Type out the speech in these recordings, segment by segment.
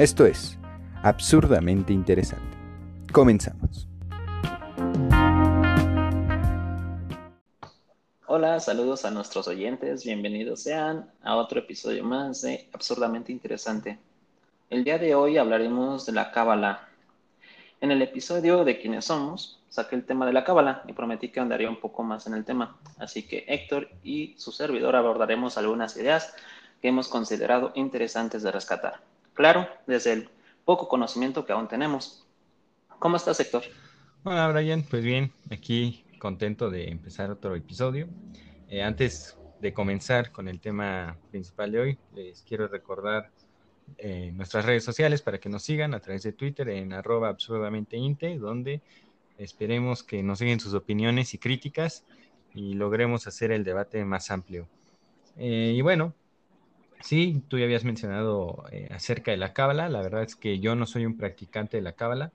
Esto es absurdamente interesante. Comenzamos. Hola, saludos a nuestros oyentes, bienvenidos sean a otro episodio más de Absurdamente Interesante. El día de hoy hablaremos de la cábala. En el episodio de quiénes somos, saqué el tema de la cábala y prometí que andaría un poco más en el tema. Así que Héctor y su servidor abordaremos algunas ideas que hemos considerado interesantes de rescatar. Claro, desde el poco conocimiento que aún tenemos. ¿Cómo estás, Héctor? Hola, Brian. Pues bien, aquí contento de empezar otro episodio. Eh, antes de comenzar con el tema principal de hoy, les quiero recordar eh, nuestras redes sociales para que nos sigan a través de Twitter en arroba absurdamente donde esperemos que nos sigan sus opiniones y críticas y logremos hacer el debate más amplio. Eh, y bueno, sí, tú ya habías mencionado acerca de la cábala. La verdad es que yo no soy un practicante de la cábala.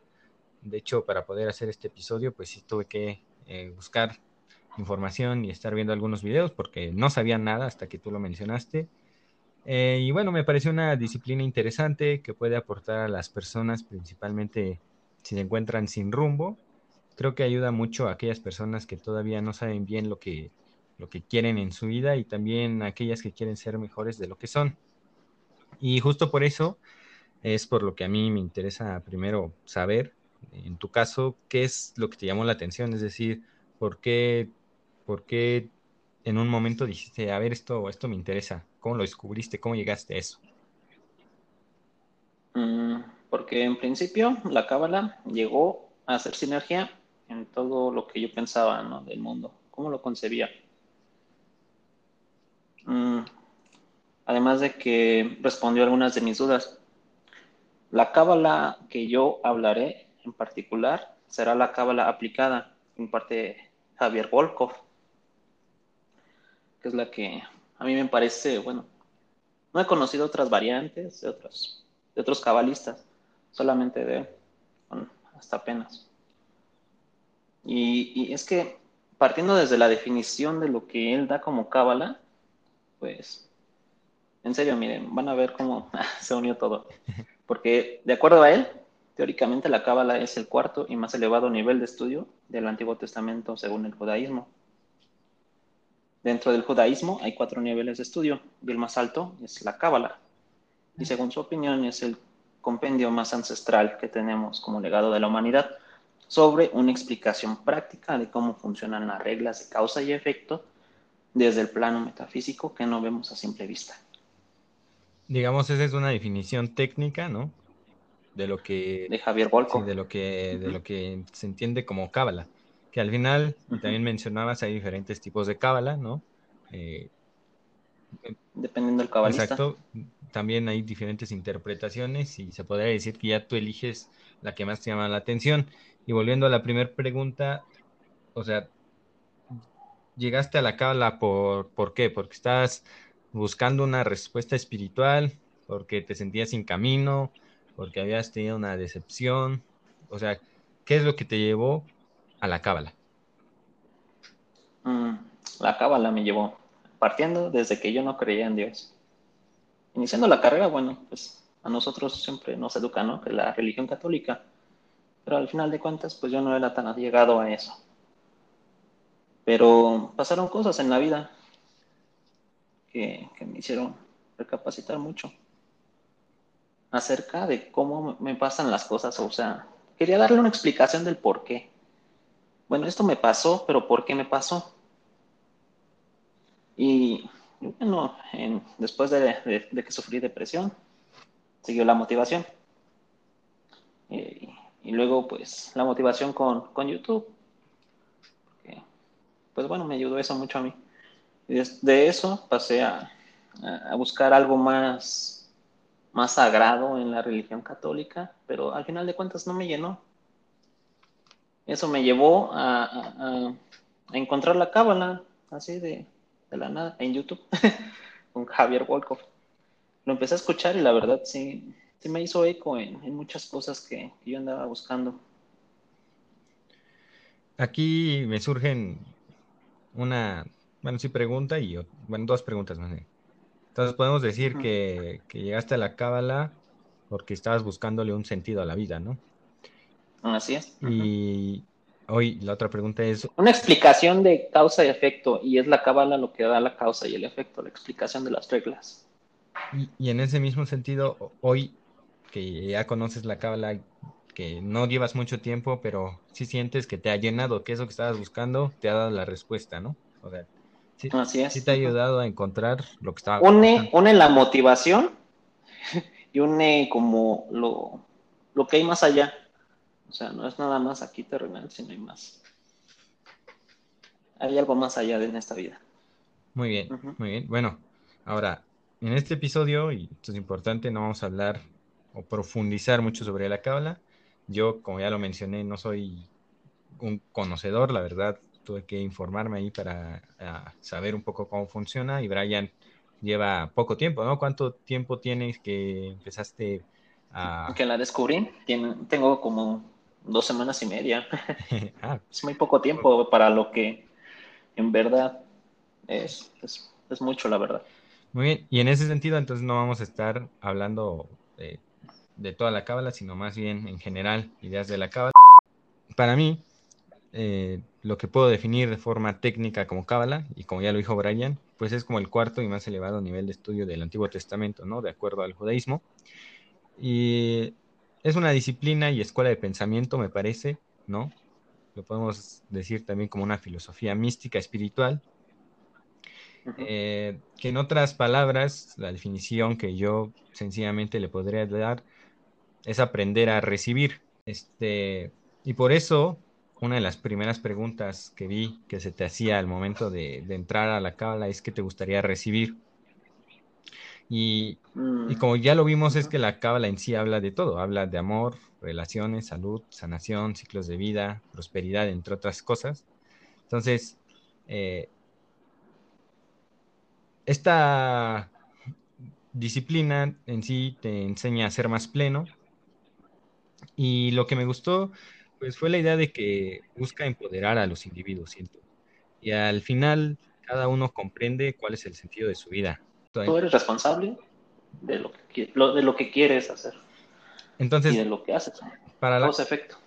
De hecho, para poder hacer este episodio, pues sí tuve que eh, buscar información y estar viendo algunos videos porque no sabía nada hasta que tú lo mencionaste. Eh, y bueno, me pareció una disciplina interesante que puede aportar a las personas, principalmente si se encuentran sin rumbo. Creo que ayuda mucho a aquellas personas que todavía no saben bien lo que, lo que quieren en su vida y también aquellas que quieren ser mejores de lo que son. Y justo por eso es por lo que a mí me interesa primero saber en tu caso, ¿qué es lo que te llamó la atención? Es decir, ¿por qué, por qué en un momento dijiste, a ver, esto, esto me interesa? ¿Cómo lo descubriste? ¿Cómo llegaste a eso? Mm, porque en principio la cábala llegó a hacer sinergia en todo lo que yo pensaba del mundo, cómo lo concebía. Mm, además de que respondió algunas de mis dudas. La cábala que yo hablaré en particular será la cábala aplicada, en parte Javier Volkov, que es la que a mí me parece, bueno, no he conocido otras variantes de otros, de otros cabalistas, solamente de hasta apenas. Y, y, es que partiendo desde la definición de lo que él da como cábala, pues, en serio, miren, van a ver cómo se unió todo. Porque de acuerdo a él, Teóricamente la Cábala es el cuarto y más elevado nivel de estudio del Antiguo Testamento según el judaísmo. Dentro del judaísmo hay cuatro niveles de estudio y el más alto es la Cábala. Y según su opinión es el compendio más ancestral que tenemos como legado de la humanidad sobre una explicación práctica de cómo funcionan las reglas de causa y efecto desde el plano metafísico que no vemos a simple vista. Digamos, esa es una definición técnica, ¿no? de lo que de Javier Volco. de lo que de lo que se entiende como cábala que al final también mencionabas hay diferentes tipos de cábala no eh, dependiendo del cabalista exacto también hay diferentes interpretaciones y se podría decir que ya tú eliges la que más te llama la atención y volviendo a la primera pregunta o sea llegaste a la cábala por por qué porque estás buscando una respuesta espiritual porque te sentías sin camino porque habías tenido una decepción. O sea, ¿qué es lo que te llevó a la cábala? Mm, la cábala me llevó partiendo desde que yo no creía en Dios. Iniciando la carrera, bueno, pues a nosotros siempre nos educan, ¿no? Que la religión católica. Pero al final de cuentas, pues yo no era tan llegado a eso. Pero pasaron cosas en la vida que, me hicieron recapacitar mucho acerca de cómo me pasan las cosas. O sea, quería darle una explicación del por qué. Bueno, esto me pasó, pero ¿por qué me pasó? Y bueno, después de, que sufrí depresión, siguió la motivación. y luego, pues, la motivación con, YouTube. Pues bueno, me ayudó eso mucho a mí. Y de, eso pasé a buscar algo más más sagrado en la religión católica, pero al final de cuentas no me llenó. Eso me llevó a, encontrar la cábala, así de, la nada, en YouTube, con Javier Wolkoff. Lo empecé a escuchar y la verdad sí, sí me hizo eco en, muchas cosas que, yo andaba buscando. Aquí me surgen una, bueno, sí, pregunta y, bueno, dos preguntas más. Entonces podemos decir que, llegaste a la cábala porque estabas buscándole un sentido a la vida, ¿no? Así es. Y hoy la otra pregunta es... Una explicación de causa y efecto, y es la cábala lo que da la causa y el efecto, la explicación de las reglas. Y, y en ese mismo sentido, hoy que ya conoces la cábala, que no llevas mucho tiempo, pero sí sientes que te ha llenado, que eso que estabas buscando te ha dado la respuesta, ¿no? O sea, sí, Así es. sí te ha ayudado a encontrar lo que estaba Une, buscando. une la motivación y une como lo, lo que hay más allá. O sea, no es nada más aquí terrenal, sino hay más. Hay algo más allá de en esta vida. Muy bien, muy bien. Bueno, ahora, en este episodio, y esto es importante, no vamos a hablar o profundizar mucho sobre la cábala. Yo, como ya lo mencioné, no soy un conocedor, la verdad, tuve que informarme ahí para ah, saber un poco cómo funciona y Brian lleva poco tiempo, ¿no? ¿Cuánto tiempo tienes que empezaste a... Que la descubrí, tengo como dos semanas y media. ah, Es muy poco tiempo para lo que en verdad es, es, es mucho, la verdad. Muy bien, y en ese sentido, entonces no vamos a estar hablando de, de toda la cábala, sino más bien en general, ideas de la cábala. Para mí, eh, lo que puedo definir de forma técnica como cábala, y como ya lo dijo Brian, pues es como el cuarto y más elevado nivel de estudio del Antiguo Testamento, ¿no? De acuerdo al judaísmo. Y es una disciplina y escuela de pensamiento, me parece, ¿no? Lo podemos decir también como una filosofía mística, espiritual, eh, que en otras palabras, la definición que yo sencillamente le podría dar es aprender a recibir. Este, y por eso, una de las primeras preguntas que vi que se te hacía al momento de, de entrar a la cábala es qué te gustaría recibir. Y, Mm, y como ya lo vimos, es que la cábala en sí habla de todo, habla de amor, relaciones, salud, sanación, ciclos de vida, prosperidad, entre otras cosas. Entonces, eh, esta disciplina en sí te enseña a ser más pleno y lo que me gustó pues fue la idea de que busca empoderar a los individuos, siento. Y al final cada uno comprende cuál es el sentido de su vida. Tú eres responsable de lo que, de lo que quieres hacer y de lo que haces. para la, efecto.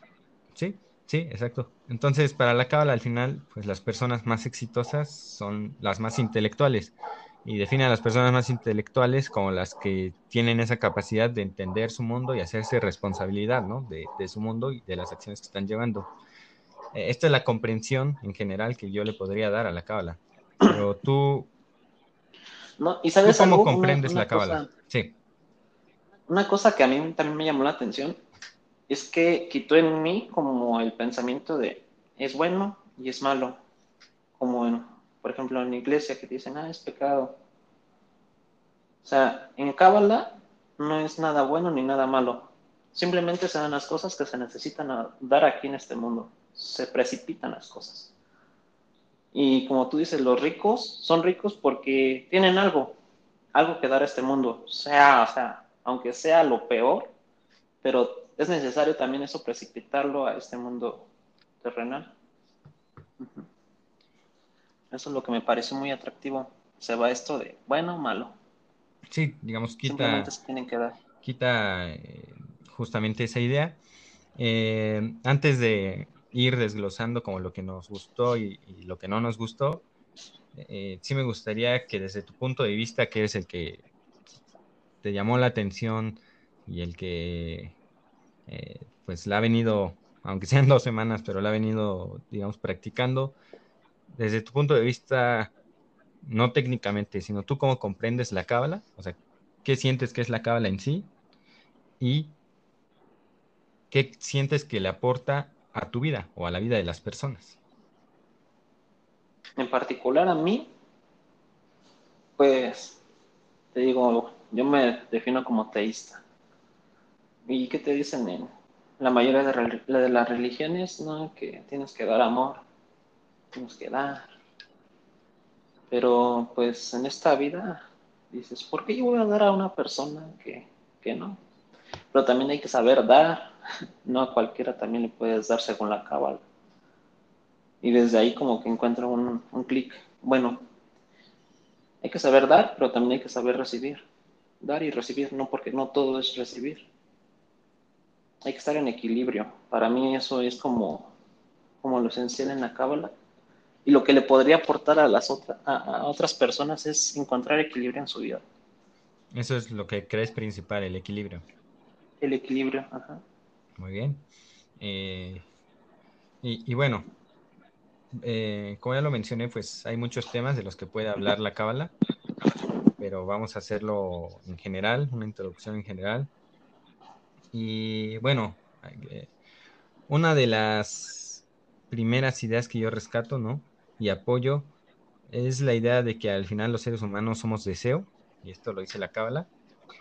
Sí, sí, exacto. Entonces, para la cábala, al final, pues las personas más exitosas son las más intelectuales. Y define a las personas más intelectuales como las que tienen esa capacidad de entender su mundo y hacerse responsabilidad, ¿no? De, de su mundo y de las acciones que están llevando. Eh, esta es la comprensión en general que yo le podría dar a la cábala. Pero tú, No, y ¿tú sabes cómo algo? Comprendes una la cábala? Sí, Una cosa que a mí también me llamó la atención es que quitó en mí como el pensamiento de es bueno y es malo. Como en, por ejemplo, en iglesia que dicen, ah, es pecado. O sea, en Cábala no es nada bueno ni nada malo. Simplemente se dan las cosas que se necesitan dar aquí en este mundo. Se precipitan las cosas. Y como tú dices, los ricos son ricos porque tienen algo, algo que dar a este mundo. Sea, o sea, aunque sea lo peor, pero es necesario también eso precipitarlo a este mundo terrenal. Ujú. Eso es lo que me parece muy atractivo. Se va esto de bueno o malo. sí, digamos, quita, Simplemente se tienen que dar. quita eh, justamente esa idea. Eh, antes de ir desglosando como lo que nos gustó y, y lo que no nos gustó, eh, sí me gustaría que desde tu punto de vista, que eres el que te llamó la atención y el que eh, pues la ha venido, aunque sean dos semanas, pero la ha venido, digamos, practicando, desde tu punto de vista, no técnicamente, sino tú cómo comprendes la cábala, o sea, qué sientes que es la cábala en sí y qué sientes que le aporta a tu vida o a la vida de las personas. En particular a mí, pues, te digo, yo me defino como teísta. ¿Y qué te dicen en la mayoría de, de las religiones? No, que tienes que dar amor, tienes que dar. Pero pues en esta vida dices, ¿por qué yo voy a dar a una persona que, que no? Pero también hay que saber dar. No a cualquiera también le puedes dar según la cábala. Y desde ahí como que encuentro un, un clic. Bueno, hay que saber dar, pero también hay que saber recibir. dar y recibir, no porque no todo es recibir. Hay que estar en equilibrio. Para mí eso es como, como lo esencial en la cábala. Y lo que le podría aportar a las otras a, otras personas es encontrar equilibrio en su vida. Eso es lo que crees principal, el equilibrio. El equilibrio, ajá. Muy bien. Eh, y, bueno, eh, como ya lo mencioné, pues hay muchos temas de los que puede hablar la cábala, pero vamos a hacerlo en general, una introducción en general. Y bueno, eh, una de las primeras ideas que yo rescato, ¿no? Y apoyo es la idea de que al final los seres humanos somos deseo, y esto lo dice la cábala,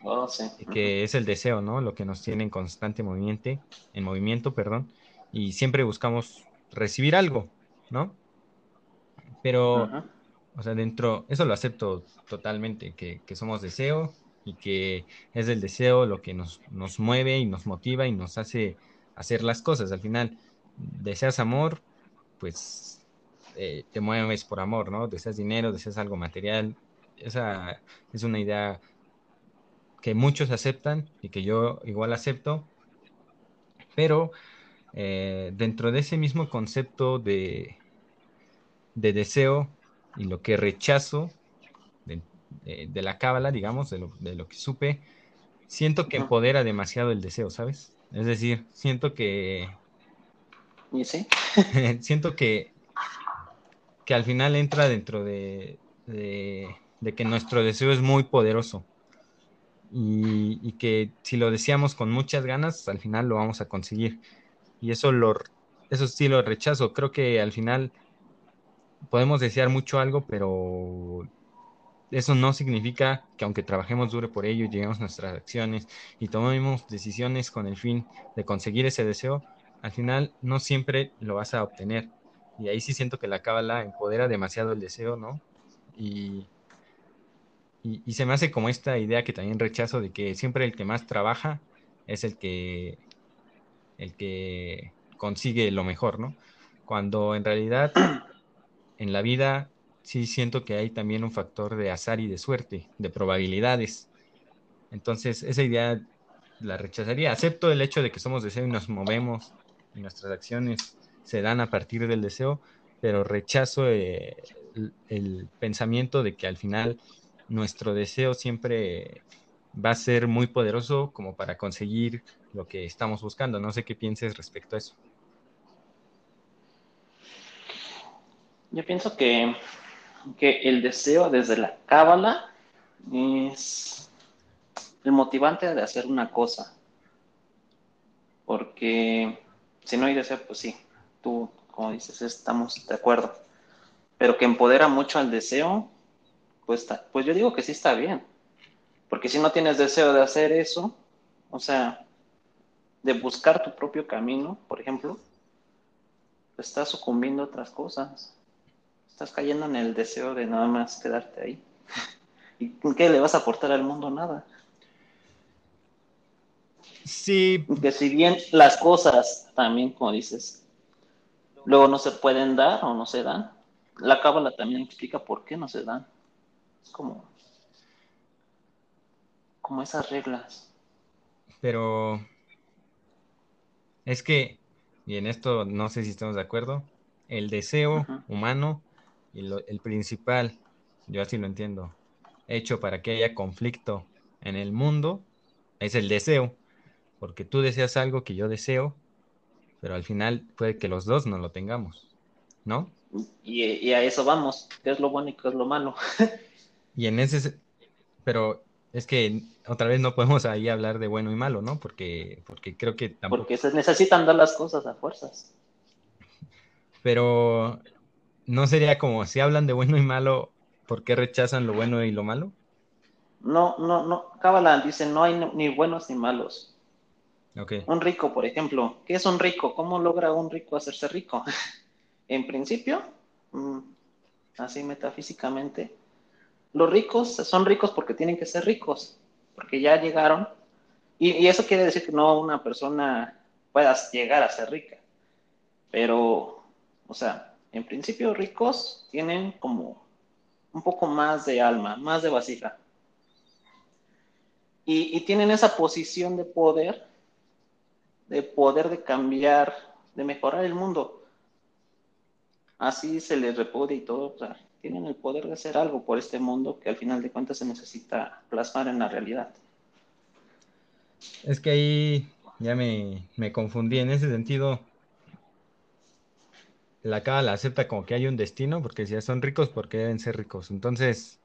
oh, sí. que es el deseo, ¿no? Lo que nos tiene en constante movimiento, en movimiento, perdón, y siempre buscamos recibir algo, ¿no? Pero, o sea, dentro, eso lo acepto totalmente, que, somos deseo y que es el deseo lo que nos, nos mueve y nos motiva y nos hace hacer las cosas. Al final, deseas amor, pues eh, te mueves por amor, ¿no? Deseas dinero, deseas algo material. Esa es una idea que muchos aceptan y que yo igual acepto, pero eh, dentro de ese mismo concepto de, de deseo y lo que rechazo de, la cábala, digamos, de lo, de lo, que supe, siento que empodera demasiado el deseo, ¿sabes? Es decir, siento que... ¿Y sí? siento que, que al final entra dentro de, que nuestro deseo es muy poderoso. Y, y, que si lo deseamos con muchas ganas, al final lo vamos a conseguir y eso lo eso sí lo rechazo. Creo que al final podemos desear mucho algo, pero eso no significa que aunque trabajemos duro por ello lleguemos nuestras acciones y tomemos decisiones con el fin de conseguir ese deseo, al final no siempre lo vas a obtener. Y ahí sí siento que la cábala empodera demasiado el deseo, ¿no? Y, y, se me hace como esta idea que también rechazo de que siempre el que más trabaja es el que el que consigue lo mejor, ¿no? Cuando en realidad en la vida sí siento que hay también un factor de azar y de suerte, de probabilidades. Entonces, esa idea la rechazaría. Acepto el hecho de que somos deseo y nos movemos y nuestras acciones se dan a partir del deseo, pero rechazo eh, el, pensamiento de que al final nuestro deseo siempre va a ser muy poderoso como para conseguir lo que estamos buscando. No sé qué pienses respecto a eso. Yo pienso que, que el deseo desde la cábala es el motivante de hacer una cosa. Porque si no hay deseo, pues sí, tú, como dices, estamos de acuerdo. Pero que empodera mucho al deseo, pues, pues yo digo que sí está bien porque si no tienes deseo de hacer eso, o sea, de buscar tu propio camino, por ejemplo, estás sucumbiendo a otras cosas. Estás cayendo en el deseo de nada más quedarte ahí. ¿Y qué le vas a aportar al mundo? Nada. Sí. Que si bien las cosas también, como dices, luego no se pueden dar o no se dan, la cábala también explica por qué no se dan. Es como como esas reglas. Pero es que, y en esto no sé si estamos de acuerdo, el deseo humano y el principal, yo así lo entiendo, hecho para que haya conflicto en el mundo, es el deseo, porque tú deseas algo que yo deseo, pero al final puede que los dos no lo tengamos, ¿no? Y, y a eso vamos, qué es lo bueno y qué es lo malo. y en ese, pero es que otra vez no podemos ahí hablar de bueno y malo, ¿no? Porque, porque creo que tampoco... Porque se necesitan dar las cosas a fuerzas. Pero no sería como si hablan de bueno y malo, ¿por qué rechazan lo bueno y lo malo? No, no, no. Cábala dice no hay ni buenos ni malos. Okay. Un rico, por ejemplo, ¿qué es un rico? ¿Cómo logra un rico hacerse rico? en principio, mm, así metafísicamente, los ricos son ricos porque tienen que ser ricos, porque ya llegaron. Y, eso quiere decir que no una persona pueda llegar a ser rica. Pero, o sea, en principio ricos tienen como un poco más de alma, más de vasija. y, tienen esa posición de poder, de poder de cambiar, de mejorar el mundo. Así se les repudia y todo. O sea, tienen el poder de hacer algo por este mundo que al final de cuentas se necesita plasmar en la realidad. Es que ahí ya me, me confundí en ese sentido. La la acepta como que hay un destino, porque si ya son ricos, porque deben ser ricos. Entonces,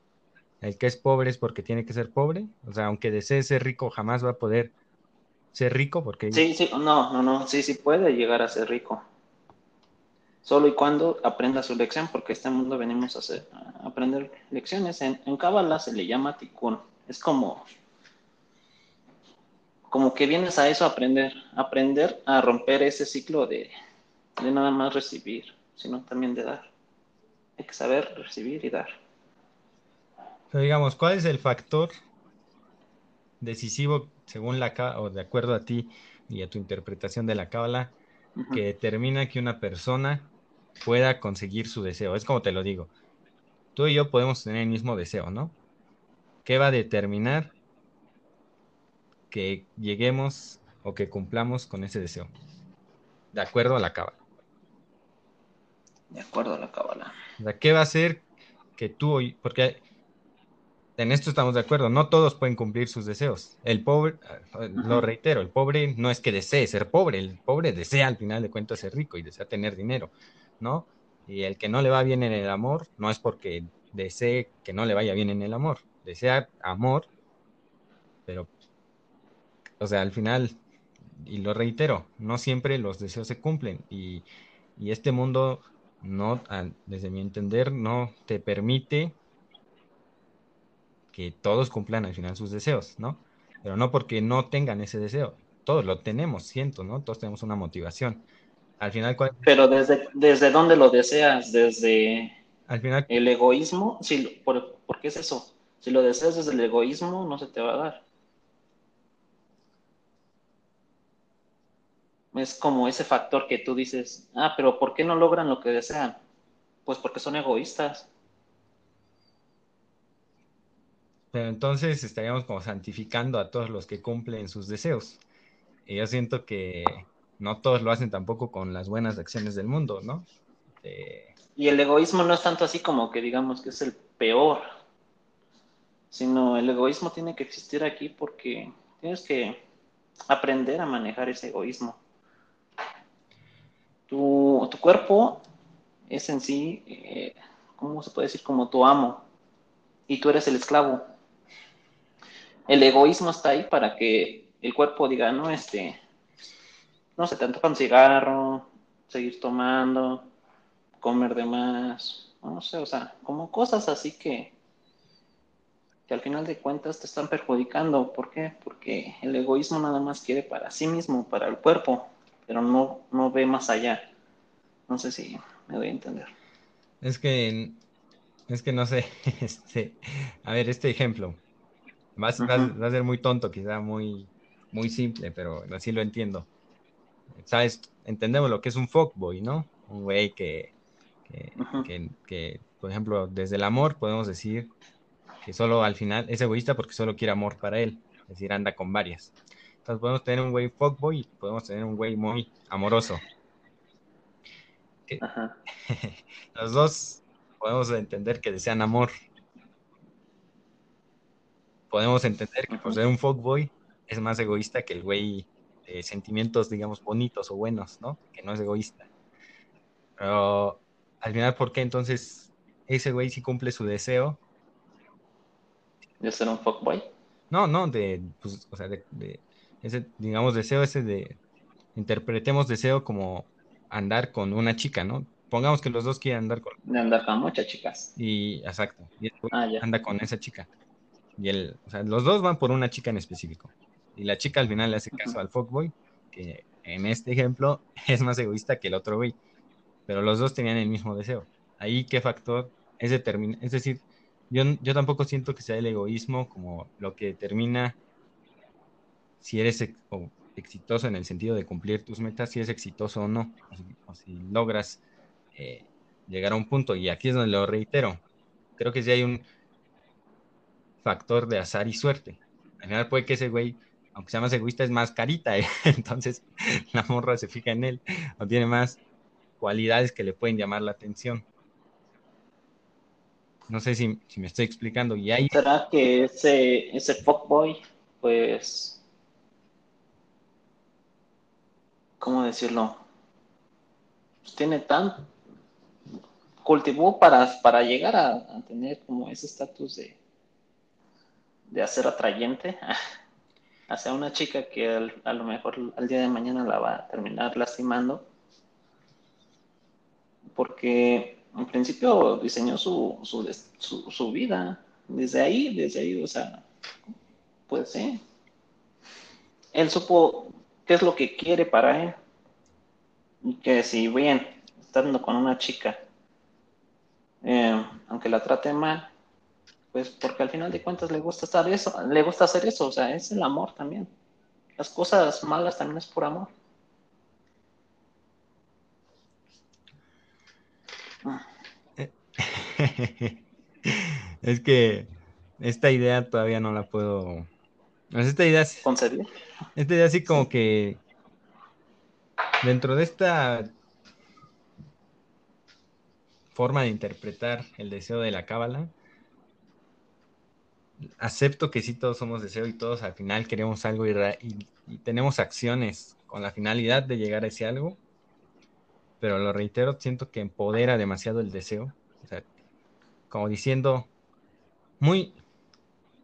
el que es pobre es porque tiene que ser pobre. O sea, aunque desee ser rico, jamás va a poder ser rico porque... Sí, sí, no, no, no, sí, sí puede llegar a ser rico. Solo y cuando aprenda su lección, porque este mundo venimos a, hacer, a aprender lecciones. En, en Kabbalah se le llama tikkun. Es como, como que vienes a eso a aprender, aprender a romper ese ciclo de, de nada más recibir, sino también de dar. Hay que saber recibir y dar. Pero digamos, ¿cuál es el factor decisivo, según la o de acuerdo a ti y a tu interpretación de la cábala, que determina que una persona pueda conseguir su deseo? Es como te lo digo. Tú y yo podemos tener el mismo deseo, ¿no? ¿Qué va a determinar que lleguemos o que cumplamos con ese deseo? De acuerdo a la cábala. De acuerdo a la cábala. ¿qué va a hacer que tú, porque en esto estamos de acuerdo, no todos pueden cumplir sus deseos. El pobre, lo reitero, el pobre no es que desee ser pobre, el pobre desea al final de cuentas ser rico y desea tener dinero, ¿no? Y el que no le va bien en el amor no es porque desee que no le vaya bien en el amor, desea amor, pero, o sea, al final, y lo reitero, no siempre los deseos se cumplen y, y este mundo no, desde mi entender, no te permite que todos cumplan al final sus deseos, ¿no? Pero no porque no tengan ese deseo. Todos lo tenemos, siento, ¿no? Todos tenemos una motivación. Al final, ¿cuál? Pero desde, desde dónde lo deseas, desde al final, el egoísmo, sí, por, qué es eso? Si lo deseas desde el egoísmo, no se te va a dar. Es como ese factor que tú dices, ah, pero ¿por qué no logran lo que desean? Pues porque son egoístas. Pero entonces estaríamos como santificando a todos los que cumplen sus deseos. Y yo siento que no todos lo hacen tampoco con las buenas acciones del mundo, ¿no? Y el egoísmo no es tanto así como que digamos que es el peor, sino el egoísmo tiene que existir aquí porque tienes que aprender a manejar ese egoísmo. Tu, tu cuerpo es en sí, eh, ¿cómo se puede decir? Como tu amo y tú eres el esclavo el egoísmo está ahí para que el cuerpo diga, no, este, no se te antoja un cigarro, seguir tomando, comer de más, no sé, o sea, como cosas así que, que al final de cuentas te están perjudicando. ¿Por qué? Porque el egoísmo nada más quiere para sí mismo, para el cuerpo, pero no, no ve más allá. No sé si me doy a entender. Es que, es que no sé, este, a ver, este ejemplo. Va, a ser muy tonto, quizá muy, muy simple, pero así lo entiendo. ¿Sabes? Entendemos lo que es un fuckboy, ¿no? Un güey que, que, por ejemplo, desde el amor podemos decir que solo al final es egoísta porque solo quiere amor para él, es decir, anda con varias. Entonces podemos tener un güey fuckboy y podemos tener un güey muy amoroso. Los dos podemos entender que desean amor, podemos entender que por ser un fuckboy es más egoísta que el güey de sentimientos, digamos, bonitos o buenos, ¿no? Que no es egoísta. Pero al final, ¿por qué entonces ese güey sí cumple su deseo? ¿De ser un fuckboy? No, no, de, pues, o sea, de, ese, digamos, deseo ese de, interpretemos deseo como andar con una chica, ¿no? Pongamos que los dos quieren andar con... De andar con muchas chicas. Y, exacto, y ah, anda con esa chica. Y el, o sea, los dos van por una chica en específico. Y la chica al final le hace caso al fuckboy, que en este ejemplo es más egoísta que el otro güey. Pero los dos tenían el mismo deseo. Ahí qué factor es determina, es decir, yo, yo tampoco siento que sea el egoísmo como lo que determina si eres exitoso en el sentido de cumplir tus metas, si eres exitoso o no, o si, logras eh, llegar a un punto. Y aquí es donde lo reitero. Creo que si hay un, factor de azar y suerte. al final puede que ese güey, aunque sea más egoísta, es más carita, ¿eh? entonces la morra se fija en él o tiene más cualidades que le pueden llamar la atención. No sé si, me estoy explicando. Y ahí... ¿Será que ese, ese fuckboy, pues, ¿cómo decirlo? Pues tiene tan, cultivó para, para llegar a, tener como ese estatus de, de hacer atrayente hacia una chica que a lo mejor al día de mañana la va a terminar lastimando. Porque en principio diseñó su, su, su, vida. Desde ahí, desde ahí, o sea, pues sí. Él supo qué es lo que quiere para él. Y que si bien estando con una chica, eh, aunque la trate mal, pues porque al final de cuentas le gusta estar eso, le gusta hacer eso, o sea, es el amor también. Las cosas malas también es por amor. es que esta idea todavía no la puedo. Esta idea. ¿Concebir? Esta idea así como que. Dentro de esta forma de interpretar el deseo de la cábala, acepto que sí todos somos deseo y todos al final queremos algo y, y, tenemos acciones con la finalidad de llegar a ese algo, pero lo reitero, siento que empodera demasiado el deseo, o sea, como diciendo, muy,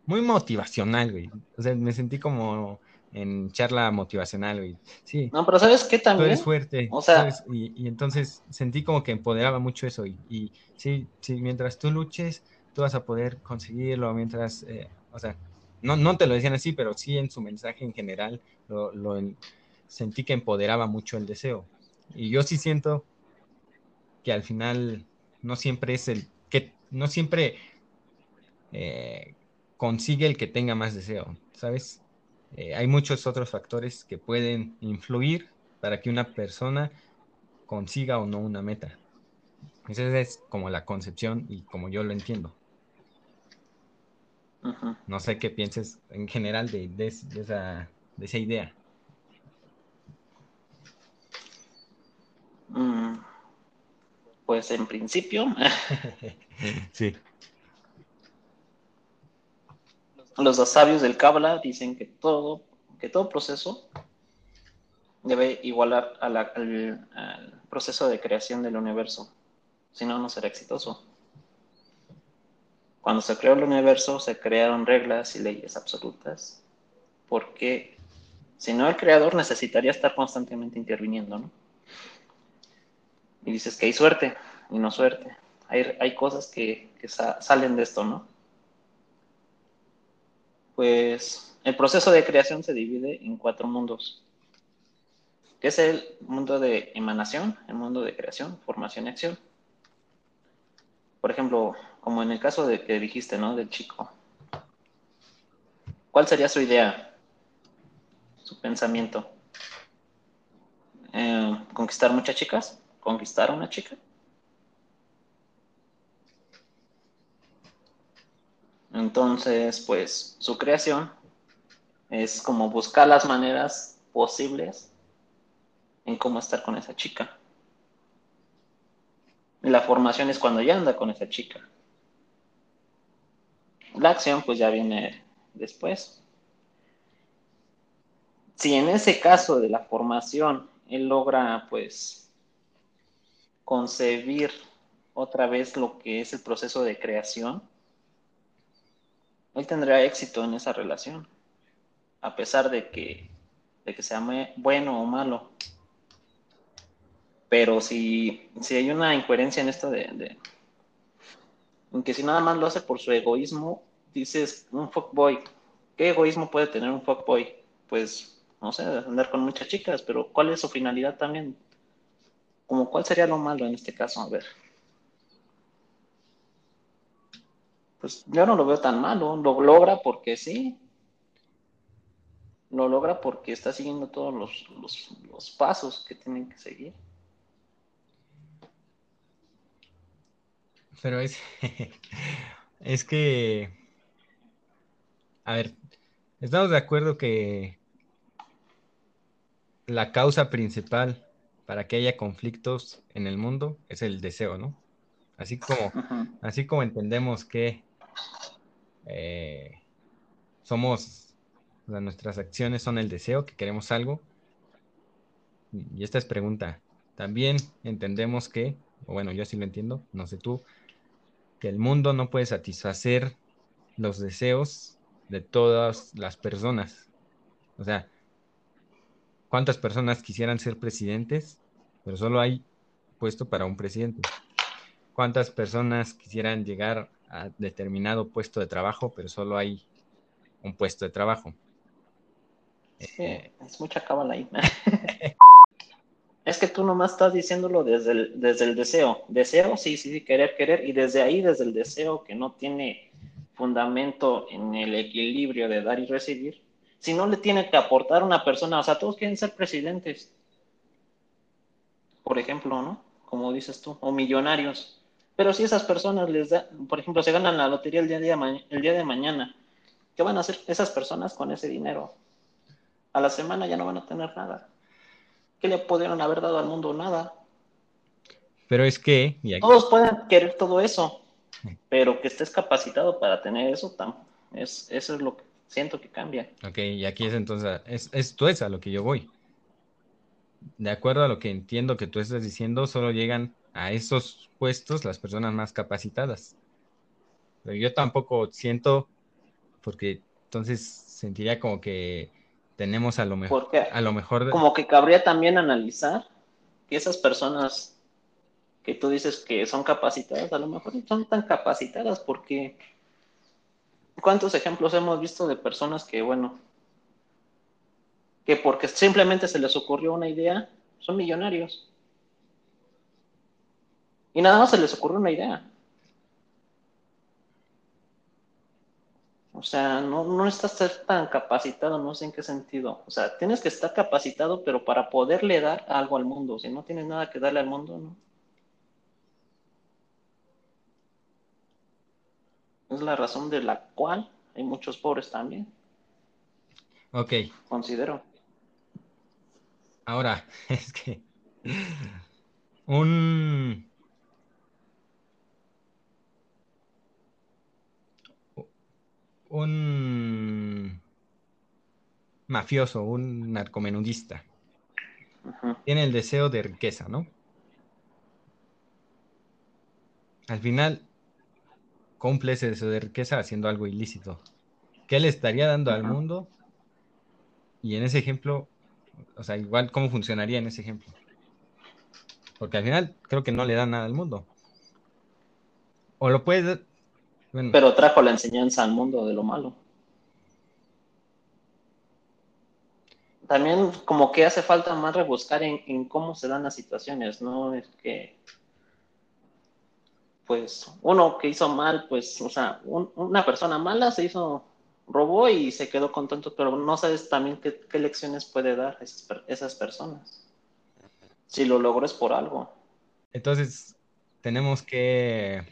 muy motivacional, güey. O sea, me sentí como en charla motivacional, güey. Sí. No, pero ¿sabes qué también? Tú eres fuerte. O sea. Y, entonces sentí como que empoderaba mucho eso. Y, y, sí, sí, mientras tú luches, tú vas a poder conseguirlo. Mientras, eh, o sea, no, no te lo decían así, pero sí en su mensaje en general lo, lo sentí que empoderaba mucho el deseo. Y yo sí siento que al final no siempre es el que, no siempre eh, consigue el que tenga más deseo, ¿sabes? Eh, hay muchos otros factores que pueden influir para que una persona consiga o no una meta. Esa es como la concepción y como yo lo entiendo. No sé qué pienses en general de, esa, de esa, idea. Mm, pues en principio. sí. Los sabios del Kabbalah dicen que todo, que todo proceso debe igualar al, proceso de creación del universo. Si no, no será exitoso. Cuando se creó el universo, se crearon reglas y leyes absolutas, porque si no, el creador necesitaría estar constantemente interviniendo, ¿no? Y dices que hay suerte y no suerte. Hay, hay cosas que, que salen de esto, ¿no? pues el proceso de creación se divide en cuatro mundos, que es el mundo de emanación, el mundo de creación, formación y acción. Por ejemplo, como en el caso de que dijiste, ¿no? Del chico. ¿Cuál sería su idea? Su pensamiento. Eh, ¿Conquistar muchas chicas? ¿Conquistar a una chica? Entonces, pues su creación es como buscar las maneras posibles en cómo estar con esa chica. La formación es cuando ya anda con esa chica. La acción pues ya viene después. Si en ese caso de la formación él logra pues concebir otra vez lo que es el proceso de creación, él tendrá éxito en esa relación, a pesar de que, de que sea bueno o malo. Pero si, si hay una incoherencia en esto de, de, en que si nada más lo hace por su egoísmo, dices, un fuckboy, ¿qué egoísmo puede tener un fuckboy? Pues, no sé, andar con muchas chicas, pero ¿cuál es su finalidad también? Como, ¿cuál sería lo malo en este caso? A ver. pues yo no lo veo tan malo, lo logra porque sí, lo logra porque está siguiendo todos los, pasos que tienen que seguir. Pero es, es que, a ver, estamos de acuerdo que la causa principal para que haya conflictos en el mundo es el deseo, ¿no? Así como, así como entendemos que eh, somos, nuestras acciones son el deseo, que queremos algo. Y esta es pregunta. También entendemos que, o bueno, yo sí lo entiendo, no sé tú, que el mundo no puede satisfacer los deseos de todas las personas. O sea, ¿Cuántas personas quisieran ser presidentes? Pero solo hay puesto para un presidente. ¿Cuántas personas quisieran llegar a determinado puesto de trabajo, pero solo hay un puesto de trabajo? Es mucha cábala ahí. es que tú nomás estás diciéndolo desde el, desde el deseo. Deseo, sí, sí, sí, querer, querer. Y desde ahí, desde el deseo que no tiene fundamento en el equilibrio de dar y recibir, si no le tiene que aportar una persona, o sea, todos quieren ser presidentes, por ejemplo, ¿no? Como dices tú, o millonarios. Pero si esas personas les da, por ejemplo, se ganan la lotería el día de, el día de mañana, ¿qué van a hacer esas personas con ese dinero? A la semana ya no van a tener nada. ¿Qué le pudieron haber dado al mundo? Nada. Pero es que... Todos pueden querer todo eso, pero que estés capacitado para tener eso, es, eso es lo que siento que cambia. Ok, y aquí es entonces, es, esto es a lo que yo voy. De acuerdo a lo que entiendo que tú estás diciendo, solo llegan a esos puestos las personas más capacitadas. Pero yo tampoco siento, porque entonces sentiría como que tenemos a lo mejor, a lo mejor como que cabría también analizar que esas personas que tú dices que son capacitadas, a lo mejor son tan capacitadas porque ¿Cuántos ejemplos hemos visto de personas que, bueno, que porque simplemente se les ocurrió una idea, son millonarios? Y nada más se les ocurrió una idea. O sea, no, no estás tan capacitado, no sé en qué sentido. O sea, tienes que estar capacitado, pero para poderle dar algo al mundo. Si no tienes nada que darle al mundo, no. Es la razón de la cual hay muchos pobres también. Ok. Considero. Ahora, es que un un mafioso, un narcomenudista, tiene el deseo de riqueza, ¿no? Al final, deseo de riqueza haciendo algo ilícito. ¿Qué le estaría dando al mundo? Y en ese ejemplo, o sea, igual, ¿cómo funcionaría en ese ejemplo? Porque al final creo que no le da nada al mundo. O lo puede... Pero trajo la enseñanza al mundo de lo malo. También como que hace falta más rebuscar en, en cómo se dan las situaciones, ¿no? Es que pues uno que hizo mal, pues, o sea, una persona mala se hizo, robó y se quedó contento, pero no sabes también qué, lecciones puede dar esas, esas personas. Si lo logró es por algo. Entonces, tenemos que,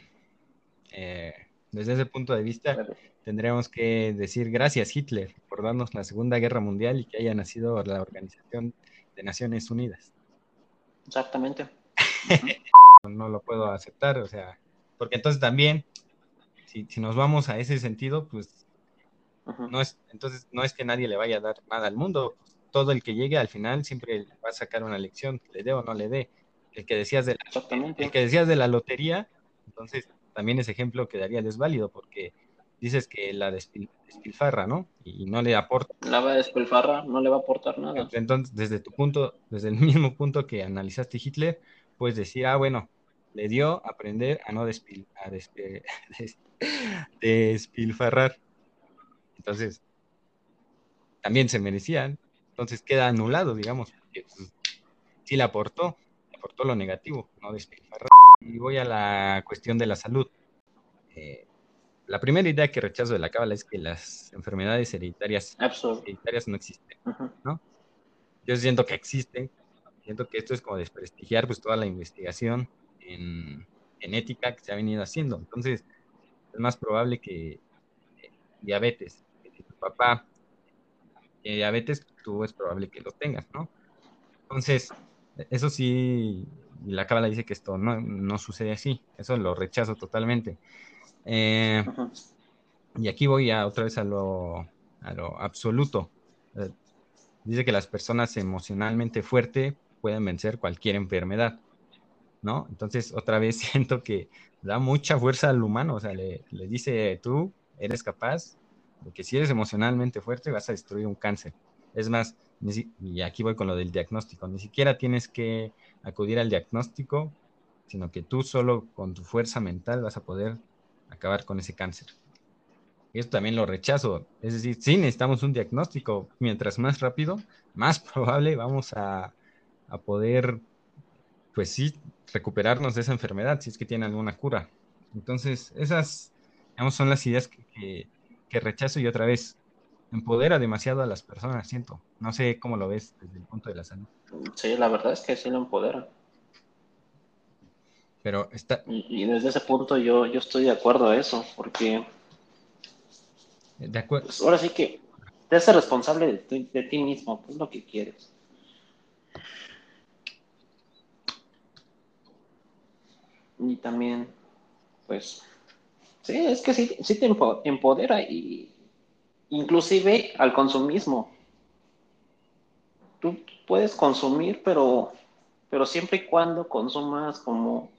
eh, desde ese punto de vista, tendremos que decir gracias Hitler por darnos la Segunda Guerra Mundial y que haya nacido la Organización de Naciones Unidas. Exactamente. no lo puedo aceptar, o sea, porque entonces también, si, nos vamos a ese sentido, pues no es, entonces no es que nadie le vaya a dar nada al mundo. Todo el que llegue al final siempre va a sacar una lección, le dé o no le dé. El que decías de la, el que decías de la lotería, entonces también ese ejemplo quedaría desválido porque dices que la despilfarra, ¿no? Y no le aporta. La va a despilfarra, no le va a aportar nada. Entonces, desde tu punto, desde el mismo punto que analizaste Hitler, puedes decir, ah, bueno, le dio aprender a no despil, a despilfarrar. Entonces, también se merecían. Entonces queda anulado, digamos, porque pues, sí le aportó, le aportó lo negativo, no despilfarrar. Y voy a la cuestión de la salud. Eh, la primera idea que rechazo de la cábala es que las enfermedades hereditarias, hereditarias no existen, ¿no? Yo siento que existen, siento que esto es como desprestigiar pues toda la investigación en, ética que se ha venido haciendo. Entonces, es más probable que eh, diabetes, que si tu papá diabetes, tú es probable que lo tengas, ¿no? Entonces, eso sí, la cábala dice que esto no, no sucede así, eso lo rechazo totalmente. Eh, y aquí voy a, otra vez a lo, a lo absoluto. Eh, dice que las personas emocionalmente fuertes pueden vencer cualquier enfermedad, ¿no? Entonces, otra vez siento que da mucha fuerza al humano, o sea, le, dice, tú eres capaz de que si eres emocionalmente fuerte vas a destruir un cáncer. Es más, y aquí voy con lo del diagnóstico, ni siquiera tienes que acudir al diagnóstico, sino que tú solo con tu fuerza mental vas a poder acabar con ese cáncer. Esto también lo rechazo. Es decir, sí necesitamos un diagnóstico. Mientras más rápido, más probable vamos a poder, pues sí, recuperarnos de esa enfermedad, si es que tiene alguna cura. Entonces, esas, digamos, son las ideas que, que rechazo y otra vez empodera demasiado a las personas, siento. No sé cómo lo ves desde el punto de la salud. Sí, la verdad es que sí lo empodera. Pero está... Y, desde ese punto yo, yo estoy de acuerdo a eso, porque... De acuerdo. Pues ahora sí que te haces responsable de, de ti mismo, pues lo que quieres. Y también, pues, sí, es que sí, sí te empodera y inclusive al consumismo. Tú puedes consumir, pero, pero siempre y cuando consumas como,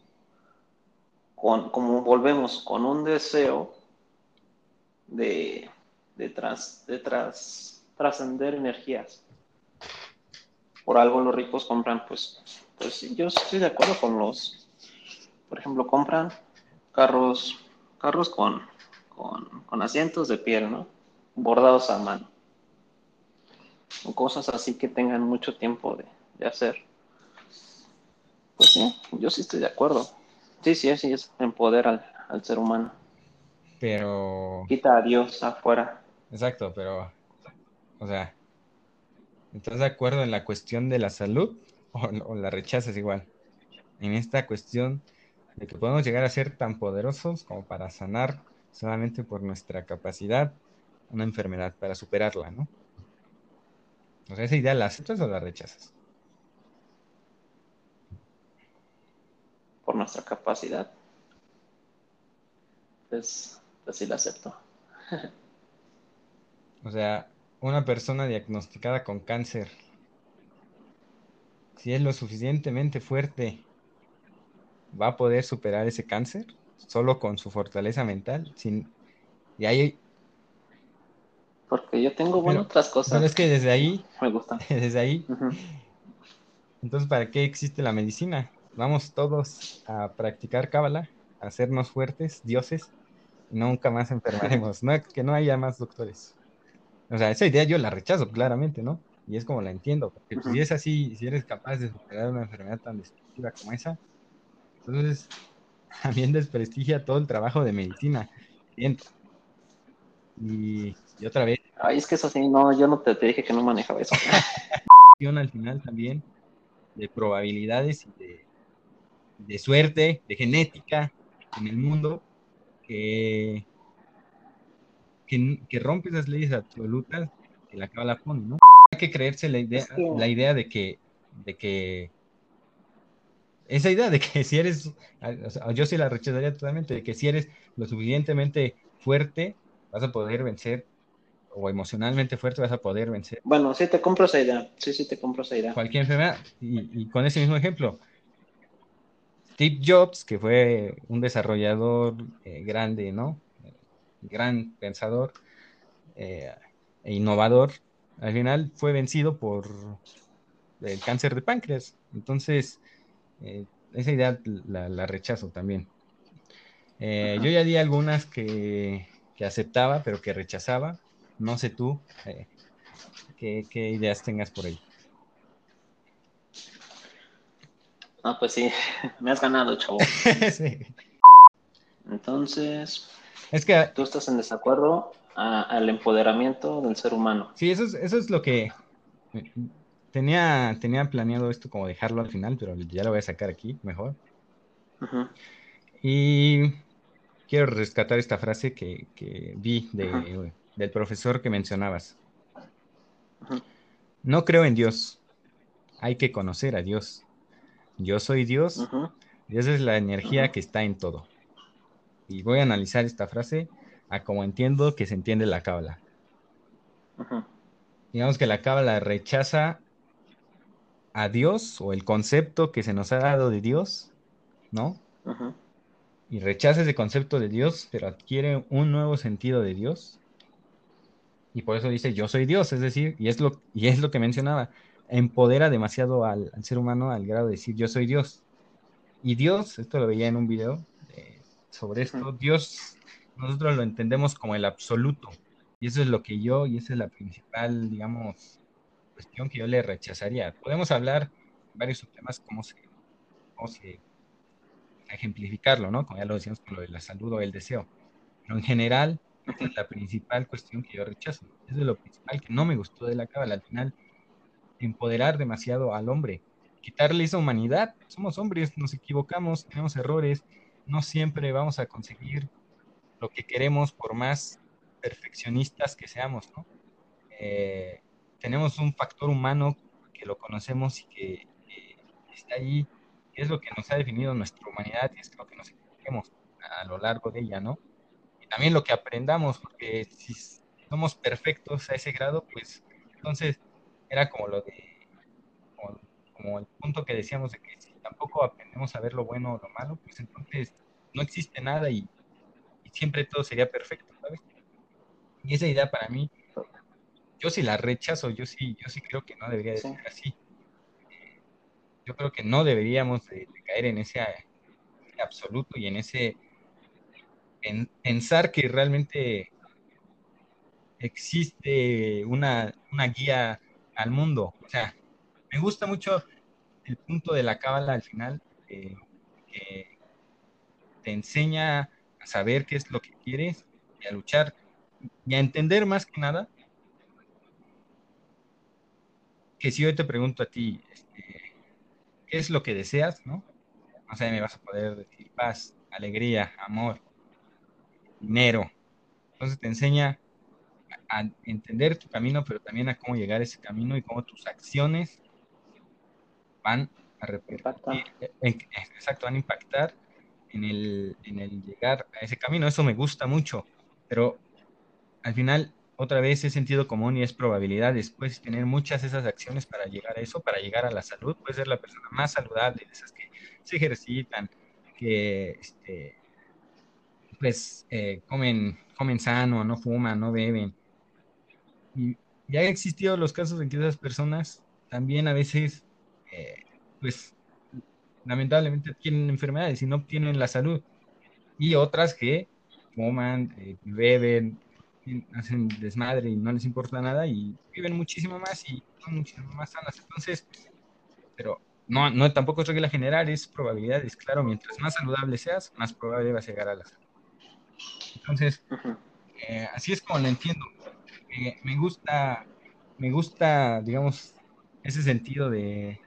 con, como volvemos, con un deseo de, de, de trascender energías. Por algo los ricos compran, pues, pues sí, yo estoy de acuerdo con los, por ejemplo, compran carros, carros con, con, con asientos de piel, ¿no? bordados a mano. O cosas así que tengan mucho tiempo de, hacer. Pues sí, yo sí estoy de acuerdo. Sí, sí, sí, es empoderar al, ser humano. Pero. Quita a Dios afuera. Exacto, pero. O sea. ¿Estás de acuerdo en la cuestión de la salud o, o la rechazas igual? En esta cuestión de que podemos llegar a ser tan poderosos como para sanar solamente por nuestra capacidad una enfermedad para superarla, ¿no? O sea, esa idea la aceptas o la rechazas. Por nuestra capacidad. Pues, pues sí la acepto. o sea, una persona diagnosticada con cáncer, si es lo suficientemente fuerte, va a poder superar ese cáncer solo con su fortaleza mental. Sin... Y hay porque yo tengo bueno, otras cosas. Pero es que desde ahí. Me gusta. Desde ahí. Entonces, ¿para qué existe la medicina? Vamos todos a practicar cábala, a hacernos fuertes, dioses, y nunca más enfermaremos. no, que no haya más doctores. O sea, esa idea yo la rechazo claramente, ¿no? Y es como la entiendo. Porque si es así, si eres capaz de superar una enfermedad tan destructiva como esa, entonces también desprestigia todo el trabajo de medicina. Y, otra vez. Ay, es que eso sí, no, yo no te, dije que no manejaba eso. al final también de probabilidades y de, suerte, de genética en el mundo que, que, rompe esas leyes absolutas que la la pone, ¿no? Hay que creerse la idea, la idea de que, de que esa idea de que si eres, yo sí la rechazaría totalmente, de que si eres lo suficientemente fuerte, vas a poder vencer, o emocionalmente fuerte vas a poder vencer. Bueno, sí te compro esa idea, sí, sí te compro esa idea. Cualquier enfermedad, y, con ese mismo ejemplo, Steve Jobs, que fue un desarrollador eh, grande, ¿no? Gran pensador eh, e innovador, al final fue vencido por el cáncer de páncreas. Entonces, eh, esa idea la, rechazo también. yo ya di algunas que, que aceptaba, pero que rechazaba. No sé tú eh, qué, ideas tengas por ahí. Ah, pues sí, me has ganado, chavo. sí. Entonces, es que tú estás en desacuerdo al empoderamiento del ser humano. Sí, eso es, eso es lo que tenía, tenía planeado esto como dejarlo al final, pero ya lo voy a sacar aquí mejor. Y quiero rescatar esta frase que, vi del profesor que mencionabas. No creo en Dios. Hay que conocer a Dios. Yo soy Dios. Dios es la energía que está en todo. Y voy a analizar esta frase a como entiendo que se entiende la cábala. Digamos que la cábala rechaza a Dios o el concepto que se nos ha dado de Dios, ¿no? Y rechaza ese concepto de Dios, pero adquiere un nuevo sentido de Dios. Y por eso dice, yo soy Dios, es decir, y es lo, y es lo que mencionaba, empodera demasiado al, ser humano al grado de decir, yo soy Dios. Y Dios, esto lo veía en un video eh, sobre esto, Dios nosotros lo entendemos como el absoluto. Y eso es lo que yo, y esa es la principal, digamos, cuestión que yo le rechazaría. Podemos hablar varios temas, cómo se, cómo se ejemplificarlo, ¿no? Como ya lo decíamos con lo de la salud o el deseo. Pero en general, esa es la principal cuestión que yo rechazo. Eso es lo principal que no me gustó de la cábala. Al final, empoderar demasiado al hombre, quitarle esa humanidad. Somos hombres, nos equivocamos, tenemos errores, no siempre vamos a conseguir lo que queremos por más perfeccionistas que seamos, ¿no? Eh, tenemos un factor humano que lo conocemos y que, está ahí, que es lo que nos ha definido nuestra humanidad y es lo que nos equivoquemos a lo largo de ella, ¿no? Y también lo que aprendamos, porque si somos perfectos a ese grado, pues entonces era como lo de, como, el punto que decíamos de que si tampoco aprendemos a ver lo bueno o lo malo, pues entonces no existe nada y siempre todo sería perfecto, ¿sabes? Y esa idea para mí, yo sí la rechazo, yo sí, yo sí creo que no debería de ser así. Yo creo que no deberíamos de, caer en ese absoluto y en ese pensar que realmente existe una, guía al mundo. O sea, me gusta mucho el punto de la cábala al final, que te enseña a saber qué es lo que quieres y a luchar y a entender más que nada que si yo te pregunto a ti, este, ¿qué es lo que deseas? ¿no? O sea, me vas a poder decir paz, alegría, amor, dinero. Entonces te enseña a entender tu camino, pero también a cómo llegar a ese camino y cómo tus acciones van a repercutir, exacto, van a impactar en el, en el llegar a ese camino. Eso me gusta mucho, pero al final, otra vez es sentido común y es probabilidad después tener muchas de esas acciones para llegar a eso, para llegar a la salud. Puede ser la persona más saludable, de esas que se ejercitan, que este, pues eh, comen, comen sano, no fuman, no beben. Y ya han existido los casos en que esas personas también a veces, eh, pues lamentablemente tienen enfermedades y no obtienen la salud. Y otras que fuman, eh, beben, hacen desmadre y no les importa nada y viven muchísimo más y son muchísimo más sanas. Entonces, pero no, no tampoco es regla general, es probabilidades. Claro, mientras más saludable seas, más probable vas a llegar a la salud. Entonces, eh, así es como lo entiendo. Eh, me gusta, me gusta, digamos, ese sentido de,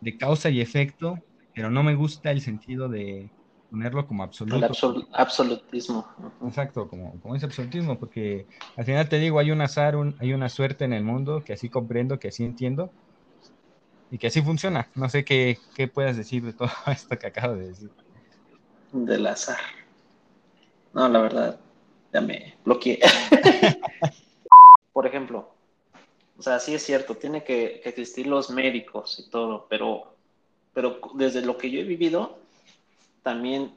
de causa y efecto, pero no me gusta el sentido de ponerlo como absoluto. El absolutismo. Exacto, como, como ese absolutismo, porque al final te digo, hay un azar, hay una suerte en el mundo que así comprendo, que así entiendo y que así funciona. No sé qué, qué puedas decir de todo esto que acabo de decir. Del azar. No, la verdad, ya me bloqueé. Por ejemplo, o sea, sí es cierto, tiene que, existir los médicos y todo, pero, pero desde lo que yo he vivido, también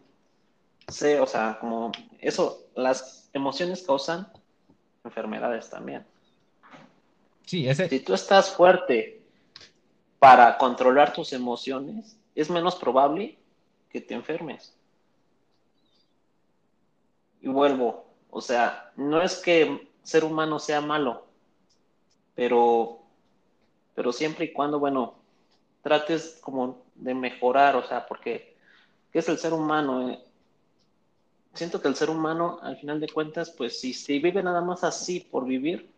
sé, o sea, como eso, las emociones causan enfermedades también. Sí, ese... Si tú estás fuerte para controlar tus emociones, es menos probable que te enfermes. Y vuelvo, o sea, no es que ser humano sea malo, pero, pero siempre y cuando, bueno, trates como de mejorar, o sea, porque ¿qué es el ser humano? Eh, siento que el ser humano, al final de cuentas, pues si, si vive nada más así por vivir,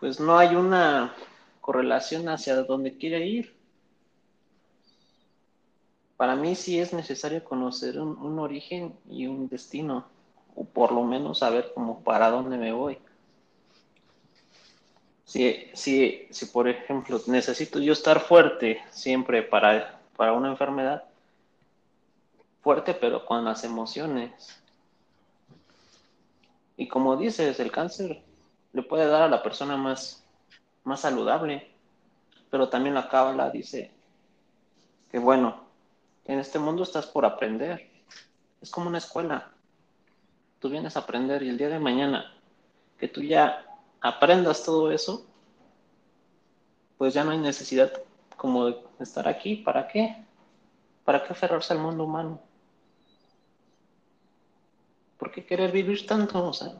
pues no hay una correlación hacia donde quiere ir. Para mí sí es necesario conocer un, un origen y un destino, o por lo menos saber como para dónde me voy. Si, si, si, por ejemplo, necesito yo estar fuerte siempre para, para una enfermedad, fuerte pero con las emociones. Y como dices, el cáncer le puede dar a la persona más, más saludable, pero también la cábala dice que bueno, en este mundo estás por aprender. Es como una escuela. Tú vienes a aprender y el día de mañana que tú ya aprendas todo eso, pues ya no hay necesidad como estar aquí. ¿Para qué? ¿Para qué aferrarse al mundo humano? ¿Por qué querer vivir tanto? O sea,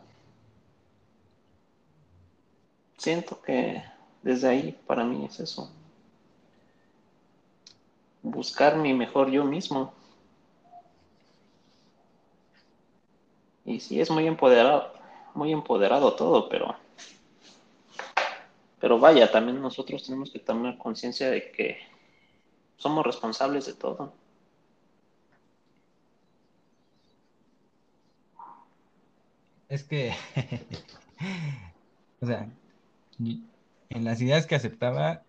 siento que desde ahí para mí es eso. Buscar mi mejor yo mismo. Y sí, es muy empoderado, muy empoderado todo, pero, pero vaya, también nosotros tenemos que tomar conciencia de que somos responsables de todo. Es que, o sea, en las ideas que aceptaba,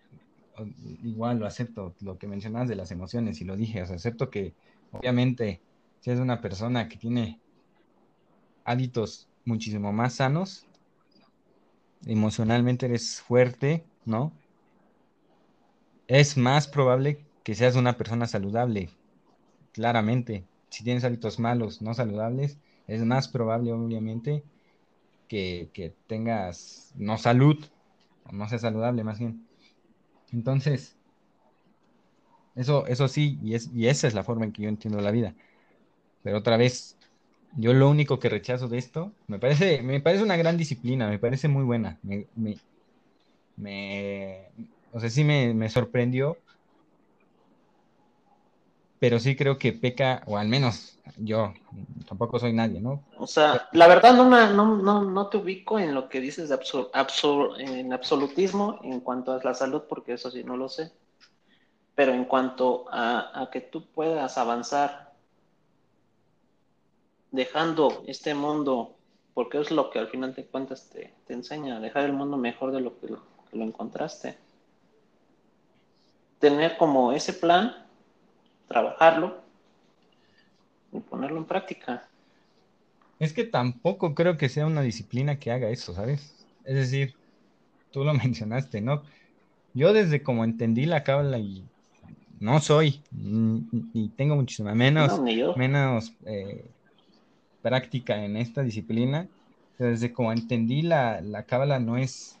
igual lo acepto, lo que mencionabas de las emociones, y lo dije, o sea, acepto que obviamente si es una persona que tiene hábitos muchísimo más sanos, emocionalmente eres fuerte, ¿no? Es más probable que seas una persona saludable, claramente. Si tienes hábitos malos, no saludables, es más probable, obviamente, que, que tengas no salud, o no sea saludable más bien. Entonces, eso, eso sí, y, es, y esa es la forma en que yo entiendo la vida. Pero otra vez, yo lo único que rechazo de esto, me parece, me parece una gran disciplina, me parece muy buena. Me, me, me o sea, sí me, me sorprendió pero sí creo que peca, o al menos yo, tampoco soy nadie, ¿no? O sea, la verdad no, no, no, no te ubico en lo que dices de en absolutismo en cuanto a la salud, porque eso sí no lo sé. Pero en cuanto a, que tú puedas avanzar dejando este mundo, porque es lo que al final de cuentas te, te enseña, dejar el mundo mejor de lo que lo, que lo encontraste. Tener como ese plan trabajarlo y ponerlo en práctica. Es que tampoco creo que sea una disciplina que haga eso, ¿sabes? Es decir, tú lo mencionaste, ¿no? Yo desde como entendí la cábala y no soy, y tengo muchísima menos, menos eh, práctica en esta disciplina, desde como entendí la, la cábala no es,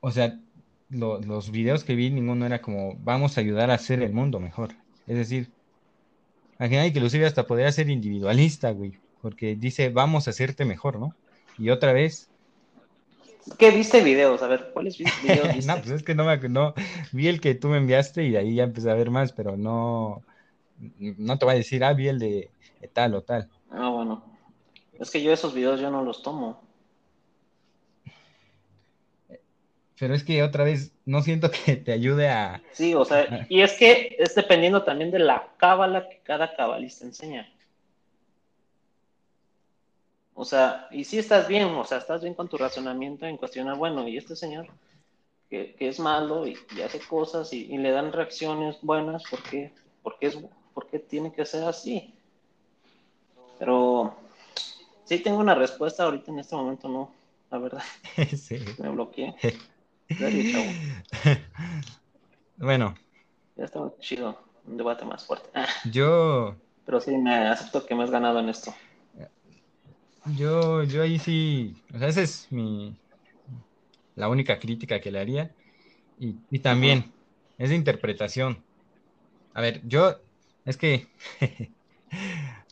o sea, los videos que vi, ninguno era como, vamos a ayudar a hacer el mundo mejor. Es decir, al final inclusive hasta podría ser individualista, güey, porque dice, vamos a hacerte mejor, ¿no? Y otra vez... ¿Qué viste videos? A ver, ¿cuáles videos viste? no, pues es que no me... No, vi el que tú me enviaste y de ahí ya empecé a ver más, pero no... No te voy a decir, ah, vi el de tal o tal. Ah, bueno. Es que yo esos videos yo no los tomo. pero es que otra vez no siento que te ayude a... Sí, o sea, y es que es dependiendo también de la cábala que cada cabalista enseña. O sea, y si estás bien, o sea, estás bien con tu razonamiento en cuestionar, bueno, y este señor que, es malo y, hace cosas y, le dan reacciones buenas, ¿por qué? Porque, es, porque tiene que ser así? Pero sí tengo una respuesta, ahorita en este momento no, la verdad. Sí. Me bloqueé. bueno. Ya está chido. Un debate más fuerte. Yo. Pero sí, me acepto que me has ganado en esto. Yo, yo ahí sí. O sea, esa es mi. La única crítica que le haría. Y, también es de interpretación. A ver, yo. Es que.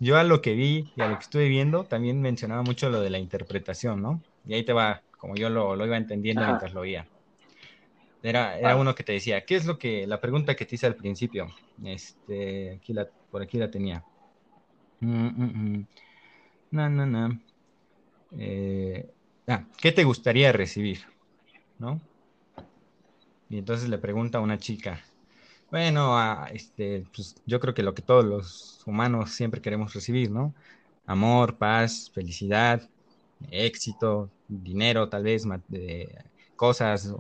yo a lo que vi y a lo que estuve viendo también mencionaba mucho lo de la interpretación, ¿no? Y ahí te va, como yo lo, lo iba entendiendo mientras lo oía. Era, era uno que te decía, ¿qué es lo que, la pregunta que te hice al principio? Este, aquí la, por aquí la tenía. Mm, mm, mm. No, no, no. Eh, ah, ¿qué te gustaría recibir? ¿No? Y entonces le pregunta a una chica, bueno, este, pues yo creo que lo que todos los humanos siempre queremos recibir, ¿no? Amor, paz, felicidad, éxito, dinero, tal vez, cosas,